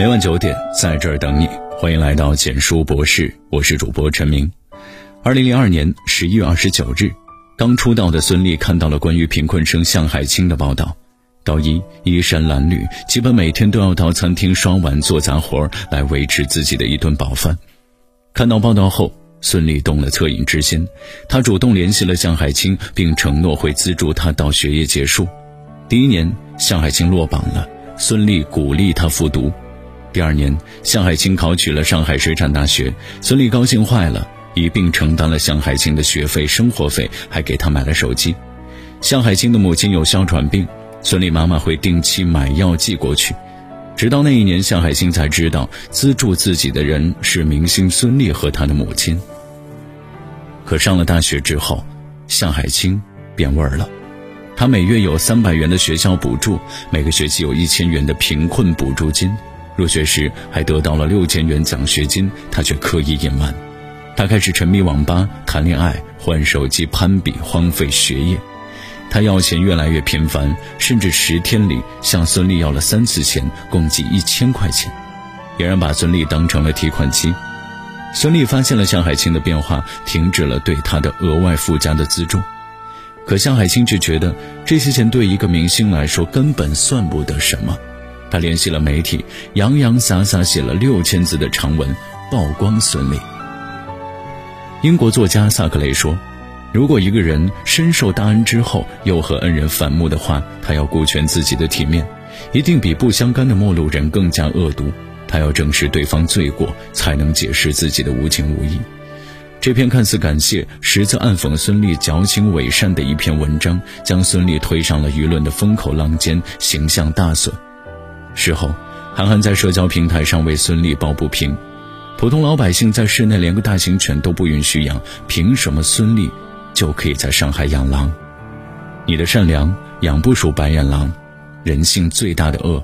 每晚九点，在这儿等你。欢迎来到简书博士，我是主播陈明。二零零二年十一月二十九日，刚出道的孙俪看到了关于贫困生向海清的报道。高一，衣衫褴褛，基本每天都要到餐厅刷碗做杂活来维持自己的一顿饱饭。看到报道后，孙俪动了恻隐之心，她主动联系了向海清，并承诺会资助他到学业结束。第一年，向海清落榜了，孙俪鼓励他复读。第二年，向海清考取了上海水产大学，孙俪高兴坏了，一并承担了向海清的学费、生活费，还给她买了手机。向海清的母亲有哮喘病，孙俪妈妈会定期买药寄过去。直到那一年，向海清才知道资助自己的人是明星孙俪和她的母亲。可上了大学之后，向海清变味儿了。她每月有三百元的学校补助，每个学期有一千元的贫困补助金，入学时还得到了六千元奖学金，他却刻意隐瞒。他开始沉迷网吧、谈恋爱、换手机、攀比，荒废学业。他要钱越来越频繁，甚至十天里向孙俪要了三次钱，共计一千块钱。别人把孙俪当成了提款机。孙俪发现了向海清的变化，停止了对他的额外附加的资助。可向海清却觉得这些钱对一个明星来说根本算不得什么。他联系了媒体，洋洋洒洒写了六千字的长文，曝光孙俪。英国作家萨克雷说。如果一个人深受大恩之后又和恩人反目的话，他要顾全自己的体面，一定比不相干的陌路人更加恶毒。他要正视对方罪过，才能解释自己的无情无义。这篇看似感谢，实则暗讽孙俪矫情伪善的一篇文章，将孙俪推上了舆论的风口浪尖，形象大损。事后，韩寒在社交平台上为孙俪抱不平：普通老百姓在室内连个大型犬都不允许养，凭什么孙俪？就可以在上海养狼，你的善良养不熟白眼狼。人性最大的恶，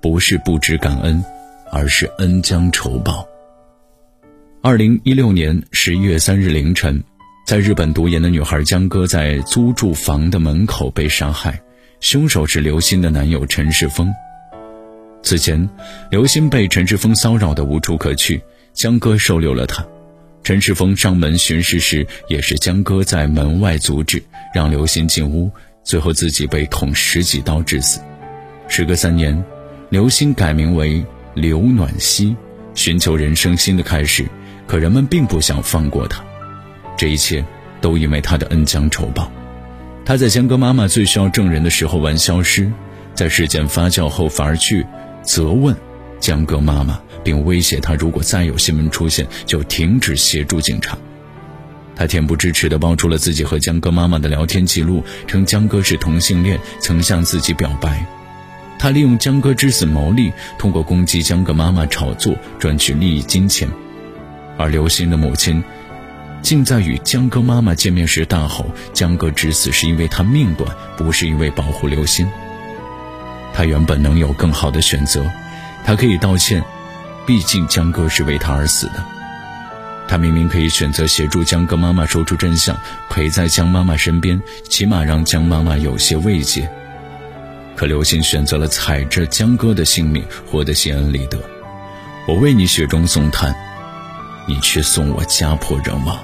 不是不知感恩，而是恩将仇报。二零一六年十一月三日凌晨，在日本读研的女孩江歌在租住房的门口被杀害，凶手是刘鑫的男友陈世峰。此前，刘鑫被陈世峰骚扰的无处可去，江歌收留了他。陈世峰上门巡视时，也是江歌在门外阻止，让刘鑫进屋，最后自己被捅十几刀致死。时隔三年，刘鑫改名为刘暖希，寻求人生新的开始，可人们并不想放过他。这一切都因为他的恩将仇报。他在江歌妈妈最需要证人的时候玩消失，在事件发酵后反而去责问江歌妈妈。并威胁他，如果再有新闻出现，就停止协助警察。他恬不知耻地爆出了自己和江歌妈妈的聊天记录，称江歌是同性恋，曾向自己表白。他利用江歌之死牟利，通过攻击江歌妈妈炒作赚取利益金钱。而刘鑫的母亲，竟在与江歌妈妈见面时大吼：“江歌之死是因为他命短，不是因为保护刘鑫。”他原本能有更好的选择，他可以道歉。毕竟江歌是为他而死的，他明明可以选择协助江歌妈妈说出真相，陪在江妈妈身边，起码让江妈妈有些慰藉。可刘星选择了踩着江歌的性命，活得心安理得。我为你雪中送炭，你却送我家破人亡，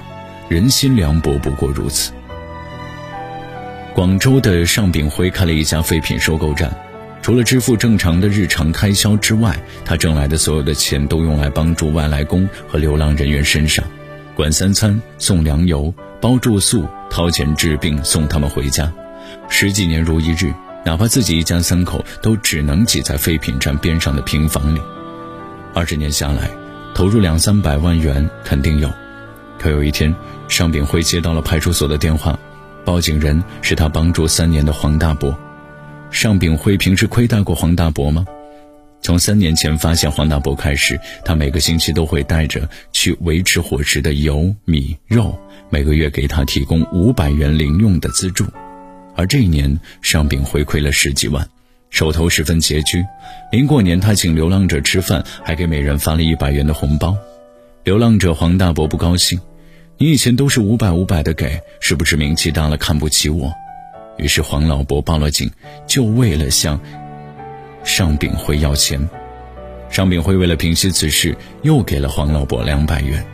人心凉薄不过如此。广州的尚炳辉开了一家废品收购站。除了支付正常的日常开销之外，他挣来的所有的钱都用来帮助外来工和流浪人员身上，管三餐、送粮油、包住宿、掏钱治病、送他们回家，十几年如一日，哪怕自己一家三口都只能挤在废品站边上的平房里。二十年下来，投入两三百万元肯定有。可有一天，尚炳辉接到了派出所的电话，报警人是他帮助三年的黄大伯。尚炳辉平时亏待过黄大伯吗？从三年前发现黄大伯开始，他每个星期都会带着去维持伙食的油、米、肉，每个月给他提供五百元零用的资助。而这一年，尚炳辉亏了十几万，手头十分拮据。临过年，他请流浪者吃饭，还给每人发了一百元的红包。流浪者黄大伯不高兴：“你以前都是五百五百的给，是不是名气大了看不起我？”于是黄老伯报了警，就为了向尚炳辉要钱。尚炳辉为了平息此事，又给了黄老伯两百元。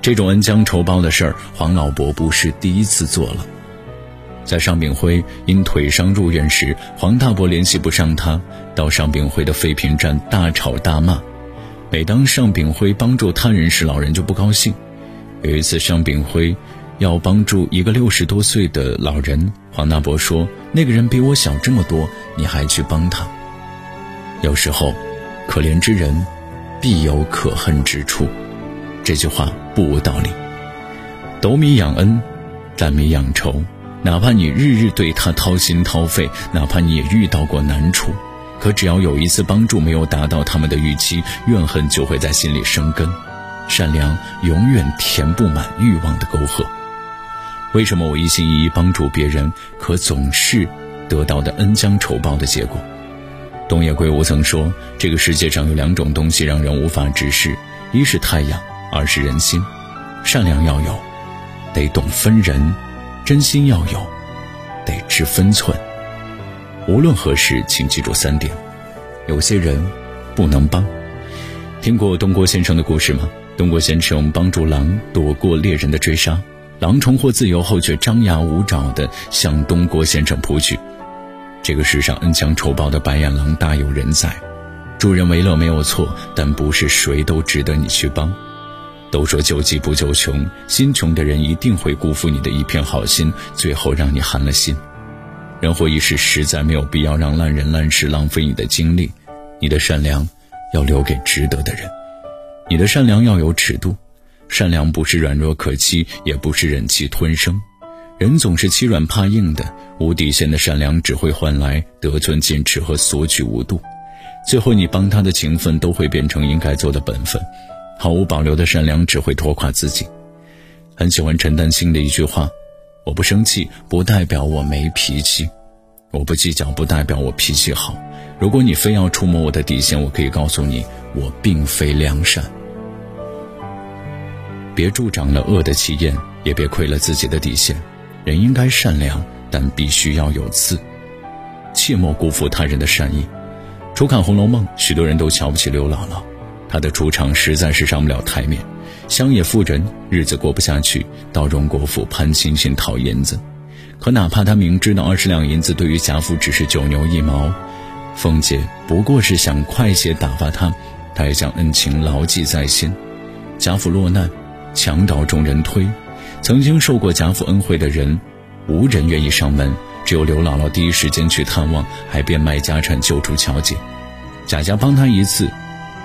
这种恩将仇报的事儿，黄老伯不是第一次做了。在尚炳辉因腿伤入院时，黄大伯联系不上他，到尚炳辉的废品站大吵大骂。每当尚炳辉帮助他人时，老人就不高兴。有一次，尚炳辉要帮助一个六十多岁的老人，黄大伯说：“那个人比我小这么多，你还去帮他？”有时候，可怜之人必有可恨之处。这句话不无道理。斗米养恩，担米养仇。哪怕你日日对他掏心掏肺，哪怕你也遇到过难处，可只要有一次帮助没有达到他们的预期，怨恨就会在心里生根。善良永远填不满欲望的沟壑。为什么我一心一意帮助别人，可总是得到的恩将仇报的结果？东野圭吾曾说：“这个世界上有两种东西让人无法直视，一是太阳，二是人心。善良要有，得懂分人。”真心要有，得知分寸。无论何时，请记住三点：有些人不能帮。听过东郭先生的故事吗？东郭先生帮助狼躲过猎人的追杀，狼重获自由后却张牙舞爪地向东郭先生扑去。这个世上恩将仇报的白眼狼大有人在，助人为乐没有错，但不是谁都值得你去帮。都说救急不救穷，心穷的人一定会辜负你的一片好心，最后让你寒了心。人活一世，实在没有必要让烂人烂事浪费你的精力。你的善良要留给值得的人，你的善良要有尺度。善良不是软弱可欺，也不是忍气吞声。人总是欺软怕硬的，无底线的善良只会换来得寸进尺和索取无度。最后，你帮他的情分都会变成应该做的本分。毫无保留的善良只会拖垮自己。很喜欢陈丹青的一句话：“我不生气，不代表我没脾气；我不计较，不代表我脾气好。如果你非要触摸我的底线，我可以告诉你，我并非良善。别助长了恶的气焰，也别亏了自己的底线。人应该善良，但必须要有刺，切莫辜负他人的善意。初看《红楼梦》，许多人都瞧不起刘姥姥。她的出场实在是上不了台面，乡野妇人日子过不下去，到荣国府攀亲戚讨银子。可哪怕他明知道二十两银子对于贾府只是九牛一毛，凤姐不过是想快些打发他，他也将恩情牢记在心。贾府落难，墙倒众人推，曾经受过贾府恩惠的人，无人愿意上门，只有刘姥姥第一时间去探望，还变卖家产救助乔姐。贾家帮他一次。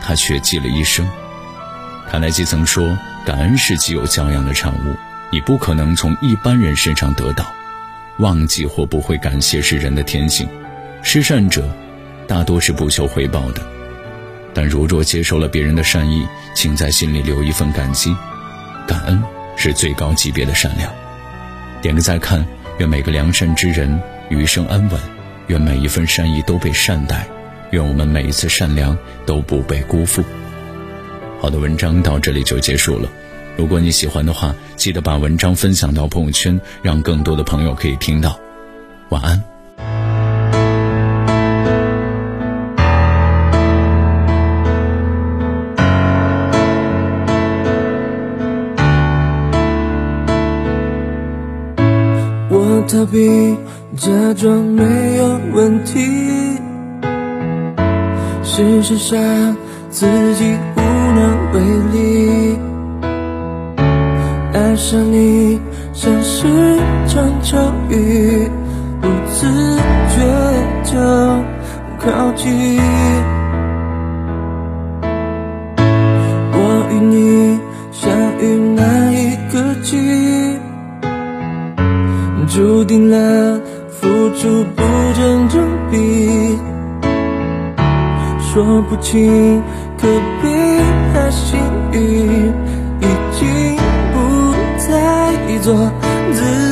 他却记了一生。卡耐基曾说：“感恩是极有教养的产物，你不可能从一般人身上得到。忘记或不会感谢是人的天性。施善者，大多是不求回报的。但如若接受了别人的善意，请在心里留一份感激。感恩是最高级别的善良。点个再看，愿每个良善之人余生安稳，愿每一份善意都被善待。”愿我们每一次善良都不被辜负。好的，文章到这里就结束了。如果你喜欢的话，记得把文章分享到朋友圈，让更多的朋友可以听到。晚安。假装没有问题。事实上，自己无能为力。爱上你像是一场巧遇，不自觉就靠近。注定了付出不成正比。说不清可悲还幸运，已经不再做自己。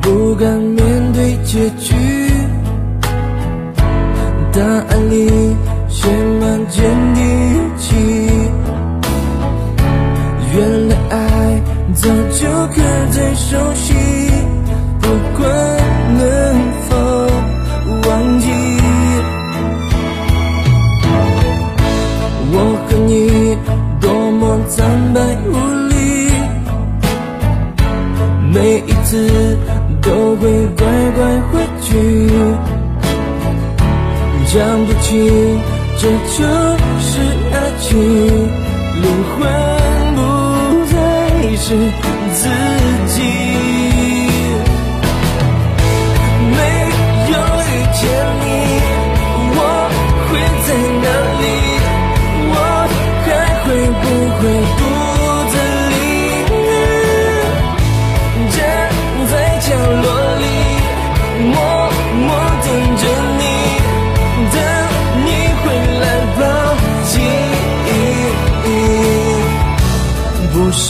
不敢面对结局。爱情，灵魂不再是自己。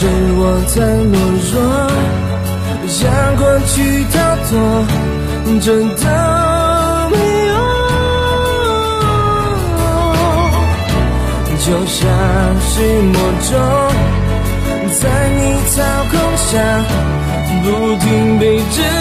是我太懦弱，向过去逃脱，真的没用。就像是魔咒，在你操控下，不停被折磨。